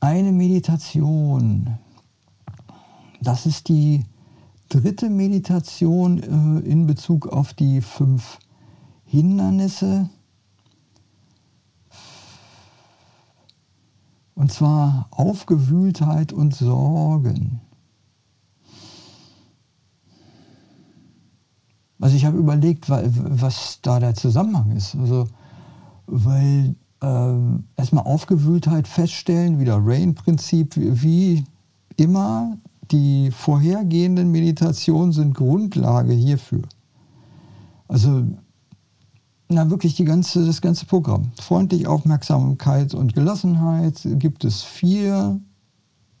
eine Meditation. Das ist die dritte Meditation äh, in Bezug auf die fünf Hindernisse. Und zwar Aufgewühltheit und Sorgen. Also ich habe überlegt, was da der Zusammenhang ist. Also, weil äh, erstmal Aufgewühltheit feststellen, wieder Rain-Prinzip, wie, immer, die vorhergehenden Meditationen sind Grundlage hierfür. Also, na wirklich die ganze, das ganze Programm. Freundlich, Aufmerksamkeit und Gelassenheit gibt es vier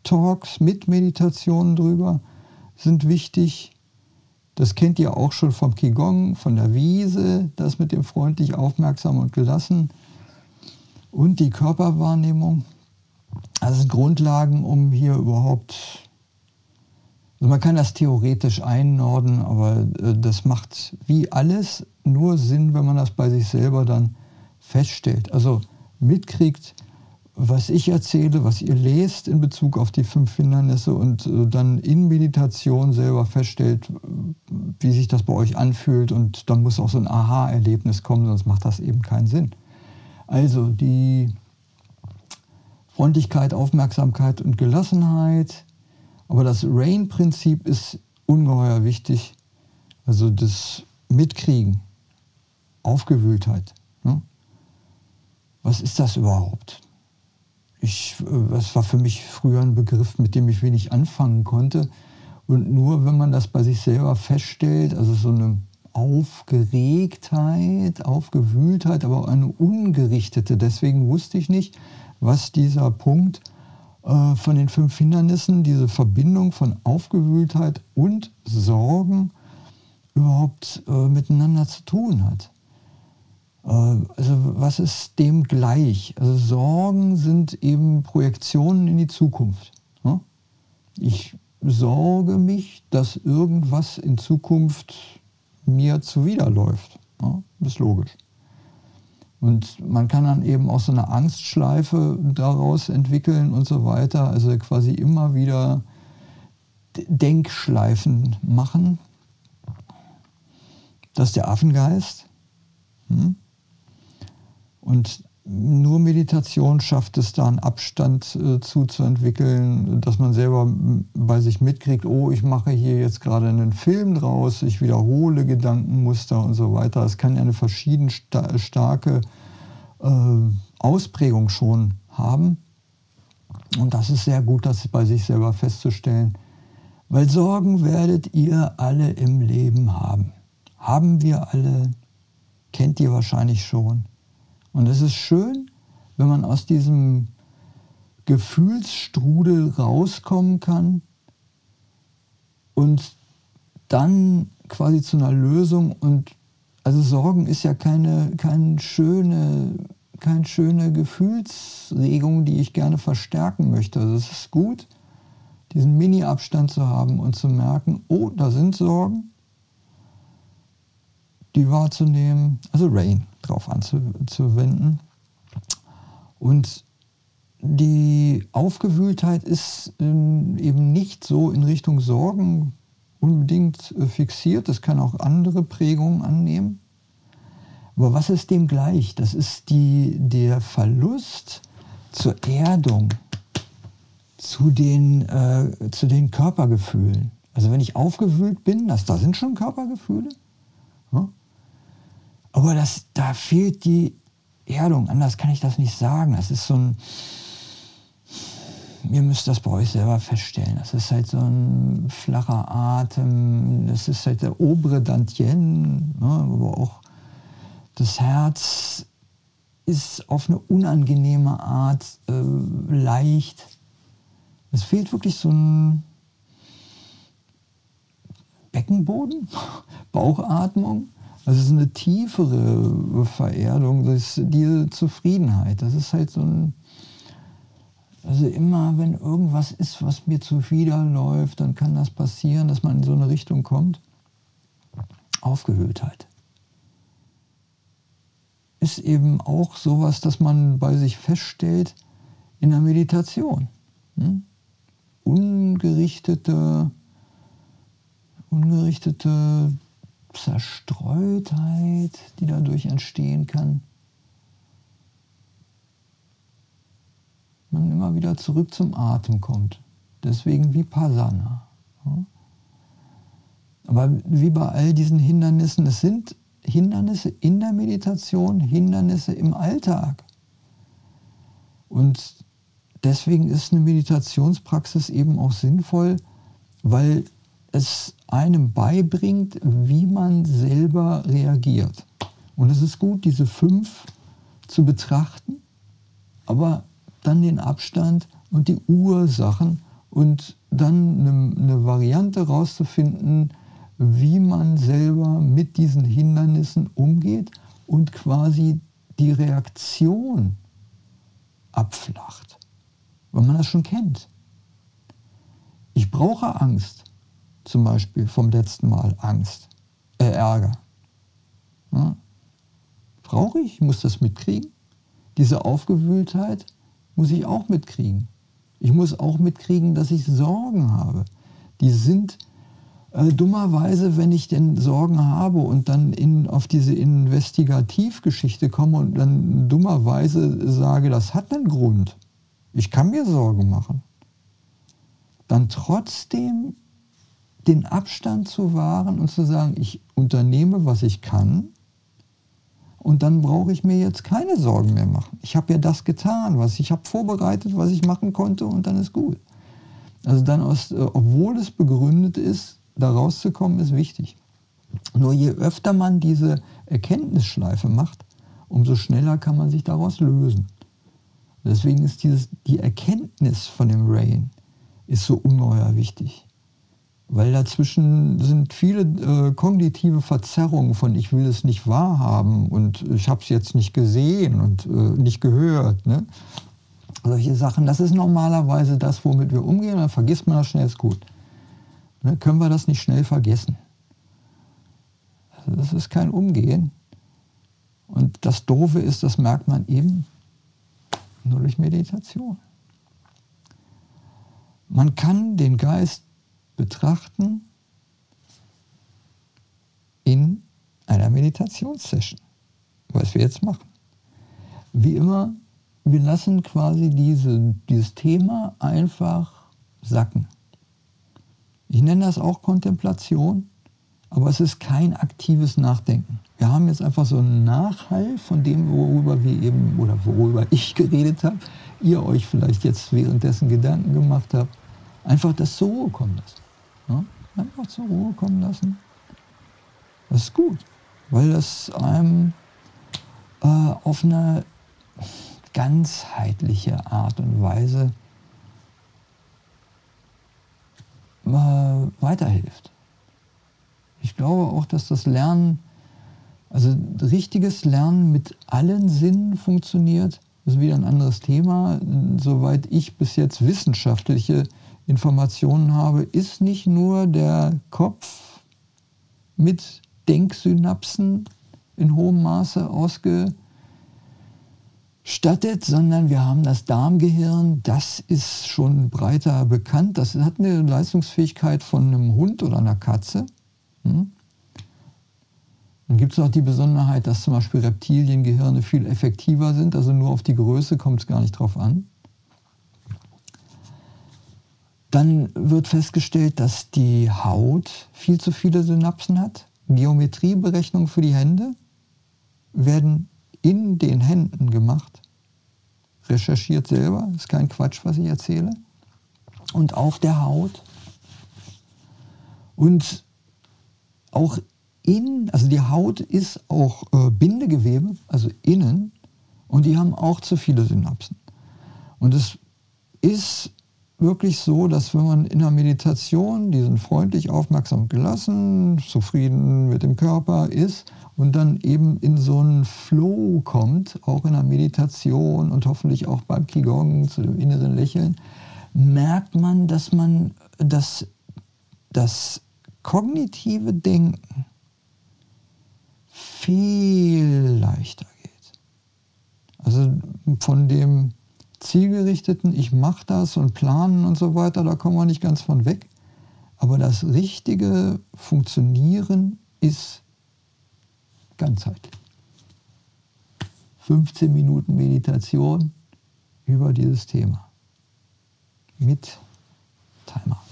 Talks mit Meditationen drüber, sind wichtig. Das kennt ihr auch schon vom Qigong, von der Wiese, das mit dem freundlich, aufmerksam und gelassen. Und die Körperwahrnehmung. Das sind Grundlagen, um hier überhaupt also man kann das theoretisch einnorden, aber äh, das macht wie alles nur Sinn, wenn man das bei sich selber dann feststellt. Also mitkriegt, was ich erzähle, was ihr lest in Bezug auf die fünf Hindernisse und äh, dann in Meditation selber feststellt, wie sich das bei euch anfühlt und dann muss auch so ein Aha-Erlebnis kommen, sonst macht das eben keinen Sinn. Also die Freundlichkeit, Aufmerksamkeit und Gelassenheit, aber das Rain-Prinzip ist ungeheuer wichtig. Also das Mitkriegen, Aufgewühltheit. Ne? Was ist das überhaupt? Ich, äh, das war für mich früher ein Begriff, mit dem ich wenig anfangen konnte. Und nur wenn man das bei sich selber feststellt, also so eine Aufgeregtheit, Aufgewühltheit, aber eine ungerichtete. Deswegen wusste ich nicht, was dieser Punkt äh, von den fünf Hindernissen, diese Verbindung von Aufgewühltheit und Sorgen überhaupt äh, miteinander zu tun hat. Äh, also was ist dem gleich? Also Sorgen sind eben Projektionen in die Zukunft. Ne? Ich sorge mich, dass irgendwas in Zukunft mir zuwiderläuft. Das ist logisch. Und man kann dann eben auch so eine Angstschleife daraus entwickeln und so weiter. Also quasi immer wieder Denkschleifen machen. Das ist der Affengeist. Hm? Und nur Meditation schafft es da einen Abstand äh, zuzuentwickeln, dass man selber bei sich mitkriegt, oh, ich mache hier jetzt gerade einen Film draus, ich wiederhole Gedankenmuster und so weiter. Es kann ja eine verschieden sta starke äh, Ausprägung schon haben. Und das ist sehr gut, das bei sich selber festzustellen. Weil Sorgen werdet ihr alle im Leben haben. Haben wir alle, kennt ihr wahrscheinlich schon. Und es ist schön, wenn man aus diesem Gefühlsstrudel rauskommen kann und dann quasi zu einer Lösung und also Sorgen ist ja keine, keine schöne, keine schöne Gefühlsregung, die ich gerne verstärken möchte. Also es ist gut, diesen Mini-Abstand zu haben und zu merken, oh, da sind Sorgen, die wahrzunehmen, also Rain drauf anzuwenden. Und die Aufgewühltheit ist ähm, eben nicht so in Richtung Sorgen unbedingt äh, fixiert. Das kann auch andere Prägungen annehmen. Aber was ist dem gleich? Das ist die, der Verlust zur Erdung, zu den, äh, zu den Körpergefühlen. Also wenn ich aufgewühlt bin, das, da sind schon Körpergefühle. Ja? Aber das, da fehlt die Erdung. Anders kann ich das nicht sagen. Das ist so ein. Ihr müsst das bei euch selber feststellen. Das ist halt so ein flacher Atem. Das ist halt der obere Dantien, ne, aber auch das Herz ist auf eine unangenehme Art äh, leicht. Es fehlt wirklich so ein Beckenboden, Bauchatmung. Also es ist eine tiefere Vererdung, das diese Zufriedenheit. Das ist halt so ein, also immer wenn irgendwas ist, was mir zuwiderläuft, dann kann das passieren, dass man in so eine Richtung kommt. Aufgehülltheit ist eben auch sowas, dass man bei sich feststellt, in der Meditation. Hm? Ungerichtete, ungerichtete Zerstreutheit, die dadurch entstehen kann. Man immer wieder zurück zum Atem kommt. Deswegen Vipassana. Aber wie bei all diesen Hindernissen, es sind Hindernisse in der Meditation, Hindernisse im Alltag. Und deswegen ist eine Meditationspraxis eben auch sinnvoll, weil es einem beibringt, wie man selber reagiert. Und es ist gut, diese fünf zu betrachten, aber dann den Abstand und die Ursachen und dann eine, eine Variante rauszufinden, wie man selber mit diesen Hindernissen umgeht und quasi die Reaktion abflacht, weil man das schon kennt. Ich brauche Angst, zum Beispiel vom letzten Mal Angst, äh, Ärger. Ja? Brauche ich, muss das mitkriegen. Diese Aufgewühltheit muss ich auch mitkriegen. Ich muss auch mitkriegen, dass ich Sorgen habe. Die sind äh, dummerweise, wenn ich denn Sorgen habe und dann in, auf diese Investigativgeschichte komme und dann dummerweise sage, das hat einen Grund, ich kann mir Sorgen machen, dann trotzdem den Abstand zu wahren und zu sagen, ich unternehme, was ich kann und dann brauche ich mir jetzt keine Sorgen mehr machen. Ich habe ja das getan, was ich habe vorbereitet, was ich machen konnte und dann ist gut. Also dann, aus, äh, obwohl es begründet ist, da rauszukommen, ist wichtig. Nur je öfter man diese Erkenntnisschleife macht, umso schneller kann man sich daraus lösen. Deswegen ist dieses, die Erkenntnis von dem Rain ist so ungeheuer wichtig. Weil dazwischen sind viele äh, kognitive Verzerrungen von ich will es nicht wahrhaben und ich habe es jetzt nicht gesehen und äh, nicht gehört. Ne? Solche Sachen, das ist normalerweise das, womit wir umgehen, dann vergisst man das schnell, ist gut ne, können wir das nicht schnell vergessen. Das ist kein Umgehen. Und das Doofe ist, das merkt man eben nur durch Meditation. Man kann den Geist betrachten in einer Meditationssession, was wir jetzt machen. Wie immer, wir lassen quasi diese, dieses Thema einfach sacken. Ich nenne das auch Kontemplation, aber es ist kein aktives Nachdenken. Wir haben jetzt einfach so einen Nachhall von dem, worüber wir eben oder worüber ich geredet habe, ihr euch vielleicht jetzt währenddessen Gedanken gemacht habt. Einfach das zur Ruhe kommen lassen. Ja? Einfach zur Ruhe kommen lassen. Das ist gut, weil das einem äh, auf eine ganzheitliche Art und Weise weiterhilft. Ich glaube auch, dass das Lernen, also richtiges Lernen mit allen Sinnen funktioniert. Das ist wieder ein anderes Thema. Soweit ich bis jetzt wissenschaftliche Informationen habe, ist nicht nur der Kopf mit Denksynapsen in hohem Maße ausgebildet stattet, sondern wir haben das Darmgehirn, das ist schon breiter bekannt. Das hat eine Leistungsfähigkeit von einem Hund oder einer Katze. Hm? Dann gibt es noch die Besonderheit, dass zum Beispiel Reptiliengehirne viel effektiver sind, also nur auf die Größe kommt es gar nicht drauf an. Dann wird festgestellt, dass die Haut viel zu viele Synapsen hat. Geometrieberechnungen für die Hände werden in den Händen gemacht. Recherchiert selber, ist kein Quatsch, was ich erzähle. Und auf der Haut. Und auch in, also die Haut ist auch äh, Bindegewebe, also innen, und die haben auch zu viele Synapsen. Und es ist wirklich so, dass wenn man in der Meditation, die sind freundlich, aufmerksam gelassen, zufrieden mit dem Körper ist und dann eben in so einen Flow kommt, auch in der Meditation und hoffentlich auch beim Qigong zu dem inneren Lächeln, merkt man, dass man das, das kognitive Denken viel leichter geht. Also von dem zielgerichteten, ich mache das und planen und so weiter, da kommen wir nicht ganz von weg. Aber das richtige Funktionieren ist ganzheitlich. 15 Minuten Meditation über dieses Thema. Mit Timer.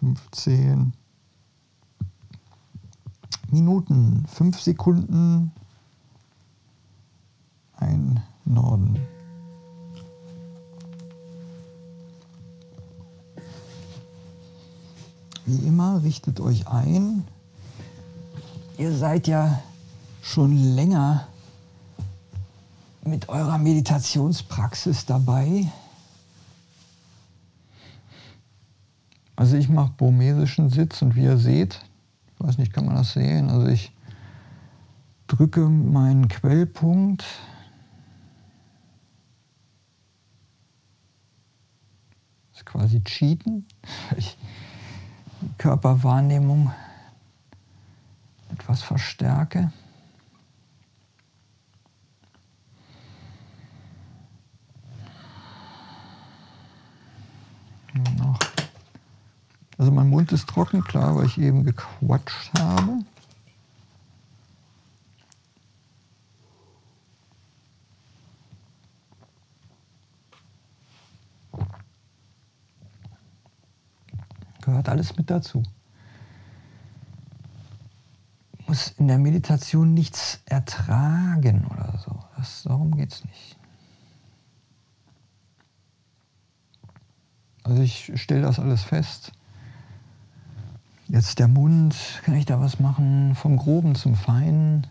15 Minuten, 5 Sekunden, ein Norden. Wie immer, richtet euch ein. Ihr seid ja schon länger mit eurer Meditationspraxis dabei. Also ich mache burmesischen Sitz und wie ihr seht, ich weiß nicht, kann man das sehen? Also ich drücke meinen Quellpunkt das ist quasi Cheaten. Ich Körperwahrnehmung etwas verstärke. Also mein Mund ist trocken, klar, weil ich eben gequatscht habe. Gehört alles mit dazu. Muss in der Meditation nichts ertragen oder so. Das, darum geht es nicht. Also ich stelle das alles fest. Jetzt der Mund, kann ich da was machen? Vom Groben zum Feinen.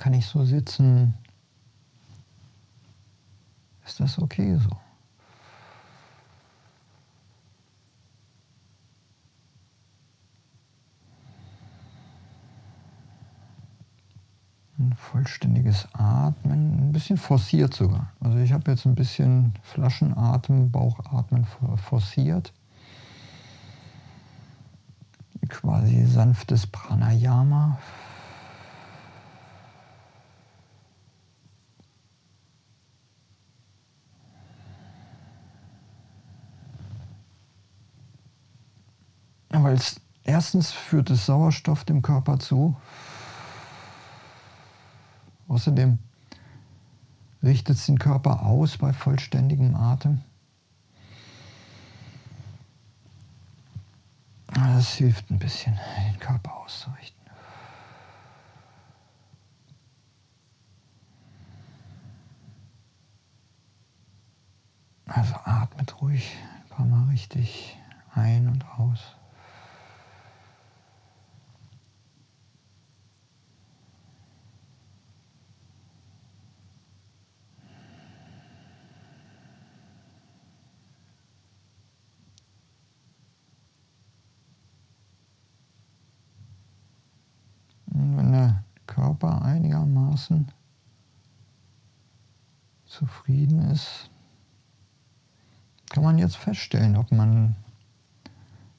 Kann ich so sitzen? Ist das okay so? Vollständiges Atmen, ein bisschen forciert sogar. Also ich habe jetzt ein bisschen Flaschenatmen, Bauchatmen forciert. Quasi sanftes Pranayama. Weil es erstens führt es Sauerstoff dem Körper zu, Außerdem richtet es den Körper aus bei vollständigem Atem. Das hilft ein bisschen, den Körper auszurichten. Also atmet ruhig ein paar Mal richtig ein und aus. Körper einigermaßen zufrieden ist, kann man jetzt feststellen, ob man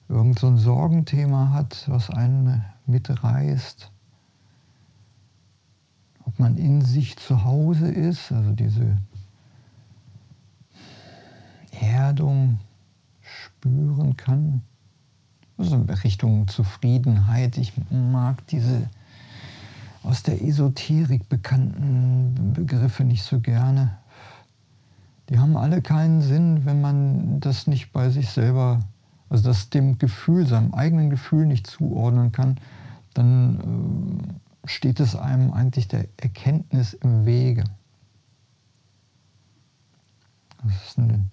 irgend so ein Sorgenthema hat, was einen mitreißt, ob man in sich zu Hause ist, also diese Erdung spüren kann. Also in Richtung Zufriedenheit. Ich mag diese aus der Esoterik bekannten Begriffe nicht so gerne. Die haben alle keinen Sinn, wenn man das nicht bei sich selber, also das dem Gefühl, seinem eigenen Gefühl nicht zuordnen kann, dann äh, steht es einem eigentlich der Erkenntnis im Wege. Das ist eine,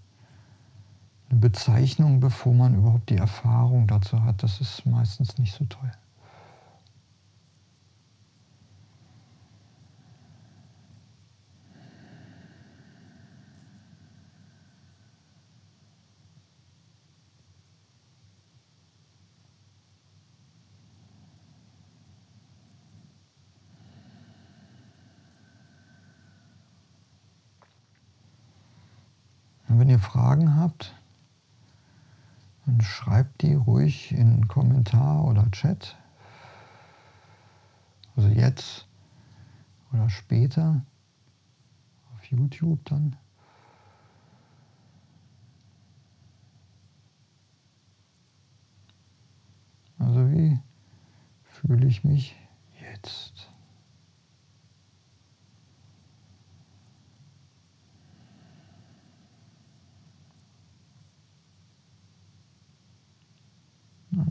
eine Bezeichnung, bevor man überhaupt die Erfahrung dazu hat. Das ist meistens nicht so toll. Wenn ihr Fragen habt, dann schreibt die ruhig in Kommentar oder Chat. Also jetzt oder später auf YouTube dann. Also wie fühle ich mich jetzt?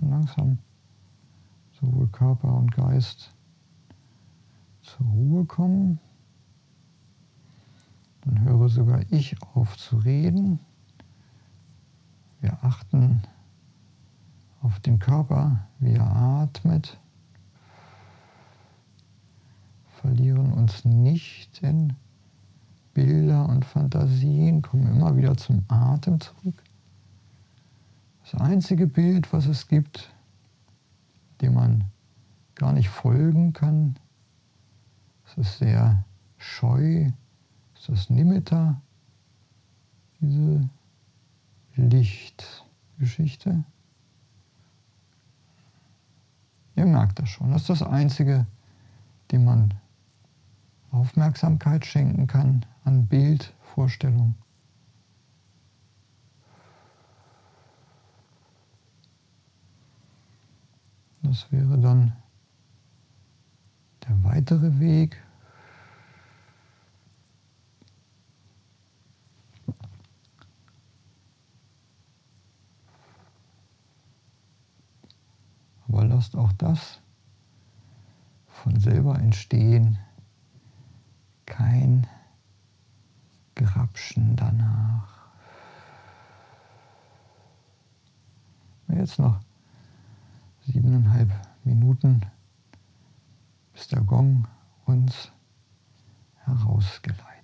Langsam sowohl Körper und Geist zur Ruhe kommen. Dann höre sogar ich auf zu reden. Wir achten auf den Körper, wie er atmet, verlieren uns nicht in Bilder und Fantasien, kommen immer wieder zum Atem zurück. Das einzige Bild, was es gibt, dem man gar nicht folgen kann, es ist sehr scheu, ist das Nimitta, diese Lichtgeschichte. Ihr merkt das schon, das ist das Einzige, dem man Aufmerksamkeit schenken kann an Bildvorstellung. Das wäre dann der weitere Weg. Aber lasst auch das von selber entstehen. Kein Grapschen danach. Jetzt noch siebeneinhalb Minuten, bis der Gong uns herausgeleitet.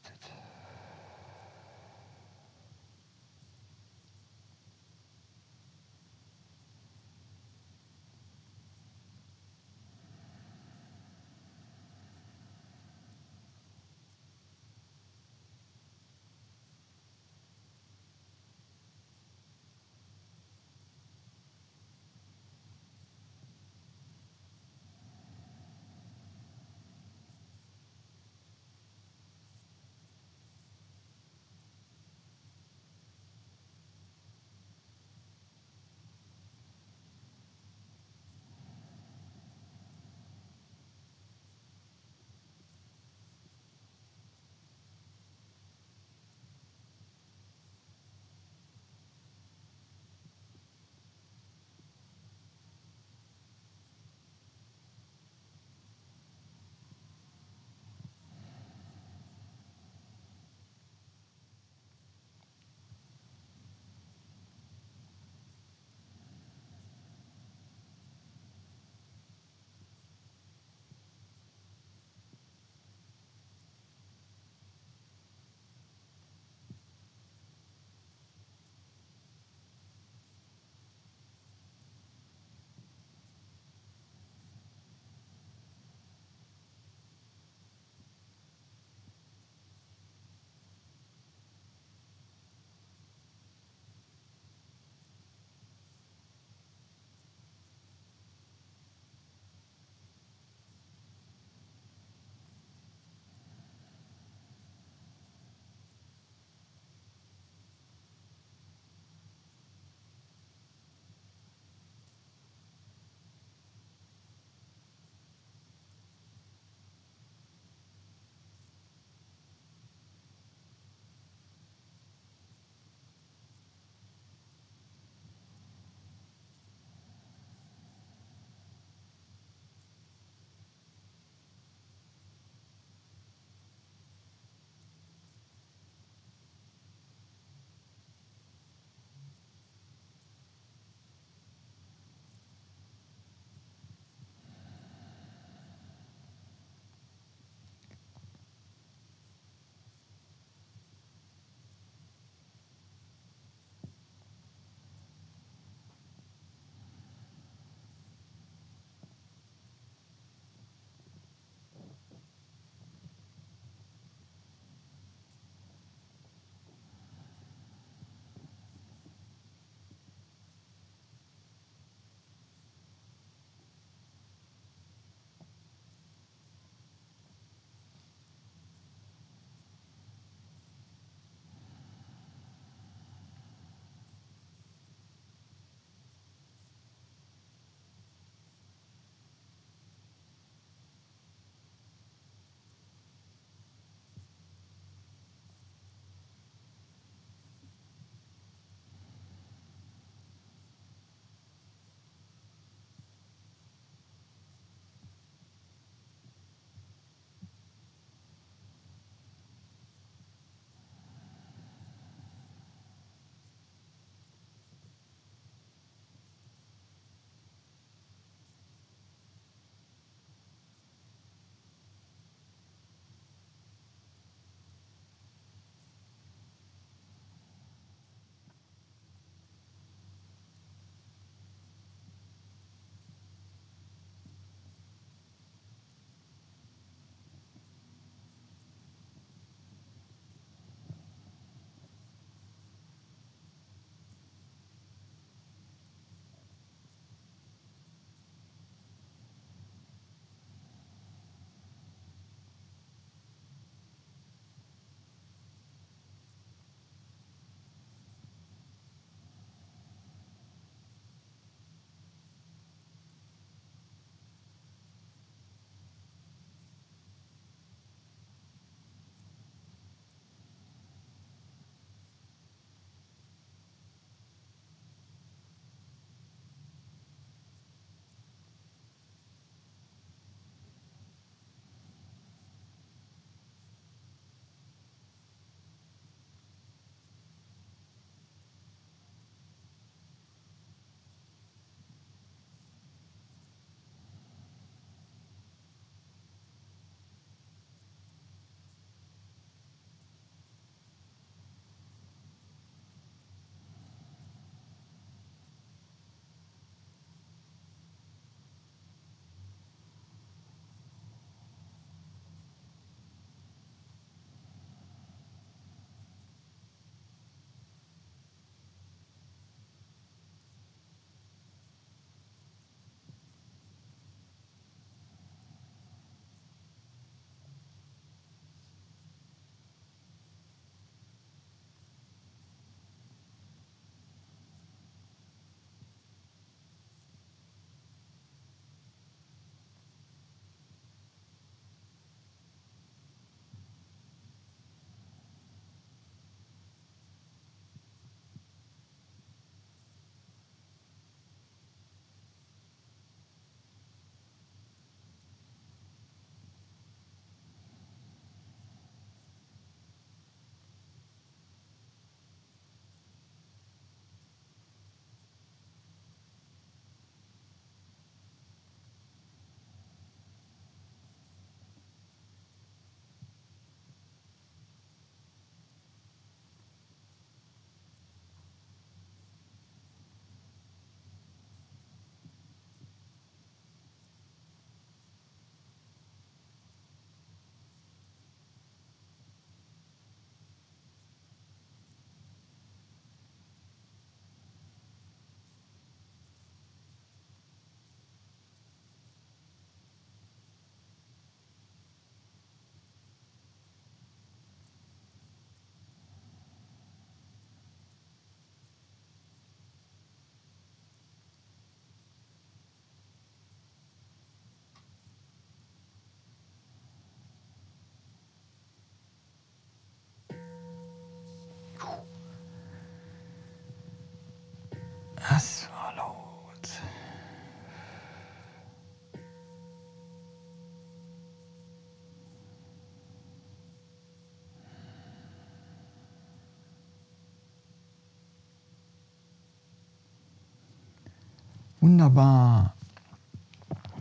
Wunderbar.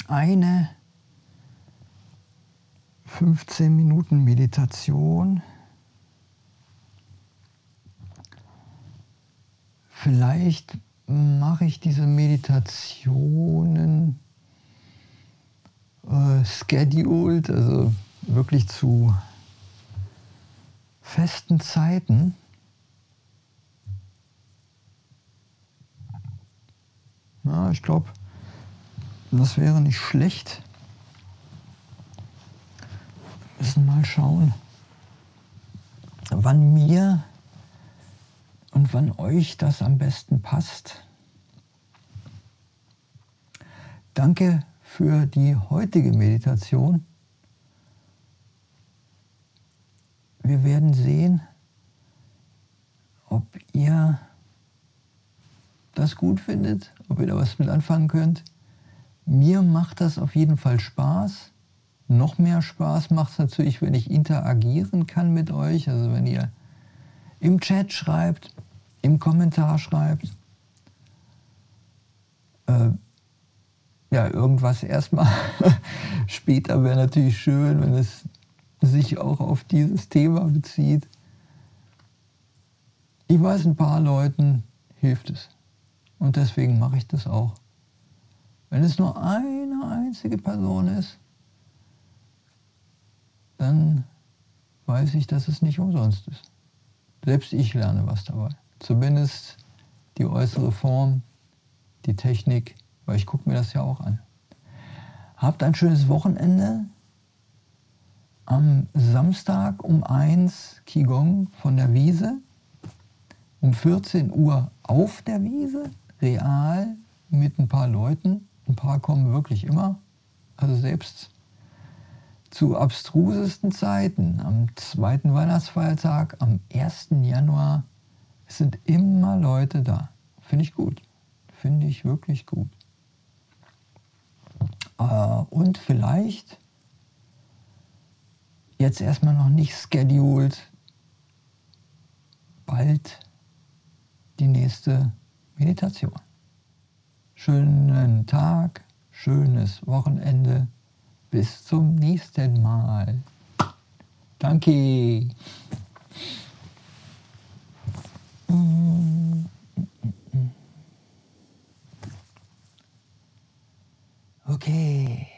Eine 15 Minuten Meditation. Vielleicht mache ich diese Meditationen äh, scheduled, also wirklich zu festen Zeiten. Ja, ich glaube, das wäre nicht schlecht. Wir müssen mal schauen, wann mir und wann euch das am besten passt. Danke für die heutige Meditation. Wir werden sehen, ob ihr das gut findet, ob ihr da was mit anfangen könnt. Mir macht das auf jeden Fall Spaß. Noch mehr Spaß macht es natürlich, wenn ich interagieren kann mit euch. Also wenn ihr im Chat schreibt, im Kommentar schreibt. Äh, ja, irgendwas erstmal. Später wäre natürlich schön, wenn es sich auch auf dieses Thema bezieht. Ich weiß, ein paar Leuten hilft es. Und deswegen mache ich das auch. Wenn es nur eine einzige Person ist, dann weiß ich, dass es nicht umsonst ist. Selbst ich lerne was dabei. Zumindest die äußere Form, die Technik, weil ich gucke mir das ja auch an. Habt ein schönes Wochenende. Am Samstag um 1 Qigong von der Wiese. Um 14 Uhr auf der Wiese, real mit ein paar Leuten. Ein paar kommen wirklich immer. Also selbst zu abstrusesten Zeiten, am zweiten Weihnachtsfeiertag, am 1. Januar, sind immer Leute da. Finde ich gut. Finde ich wirklich gut. Äh, und vielleicht jetzt erstmal noch nicht scheduled, bald die nächste Meditation. Schönen Tag, schönes Wochenende. Bis zum nächsten Mal. Danke. Okay.